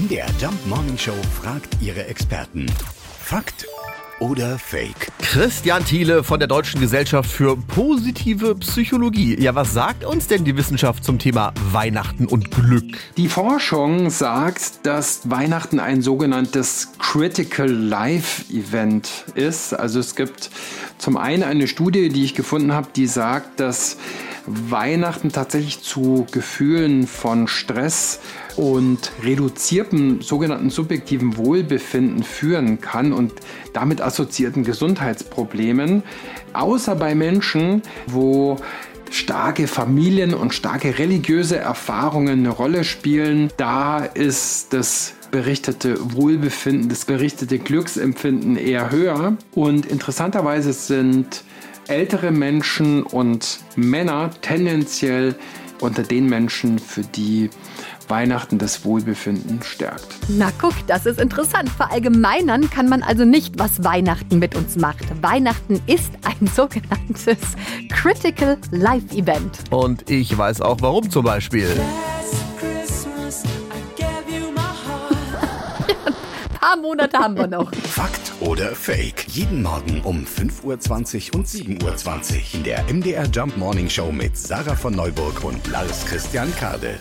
MDR Jump Morning Show fragt ihre Experten. Fakt oder Fake? Christian Thiele von der Deutschen Gesellschaft für positive Psychologie. Ja, was sagt uns denn die Wissenschaft zum Thema Weihnachten und Glück? Die Forschung sagt, dass Weihnachten ein sogenanntes Critical Life Event ist. Also es gibt zum einen eine Studie, die ich gefunden habe, die sagt, dass Weihnachten tatsächlich zu Gefühlen von Stress und reduziertem sogenannten subjektiven Wohlbefinden führen kann und damit assoziierten Gesundheitsproblemen, außer bei Menschen, wo starke Familien und starke religiöse Erfahrungen eine Rolle spielen. Da ist das berichtete Wohlbefinden, das berichtete Glücksempfinden eher höher. Und interessanterweise sind ältere Menschen und Männer tendenziell unter den Menschen, für die Weihnachten das Wohlbefinden stärkt. Na guck, das ist interessant. Verallgemeinern kann man also nicht, was Weihnachten mit uns macht. Weihnachten ist ein sogenanntes Critical Life Event. Und ich weiß auch warum zum Beispiel. Ein paar Monate haben wir noch. Fakt oder Fake? Jeden Morgen um 5.20 Uhr und 7.20 Uhr in der MDR Jump Morning Show mit Sarah von Neuburg und Lars Christian Kade.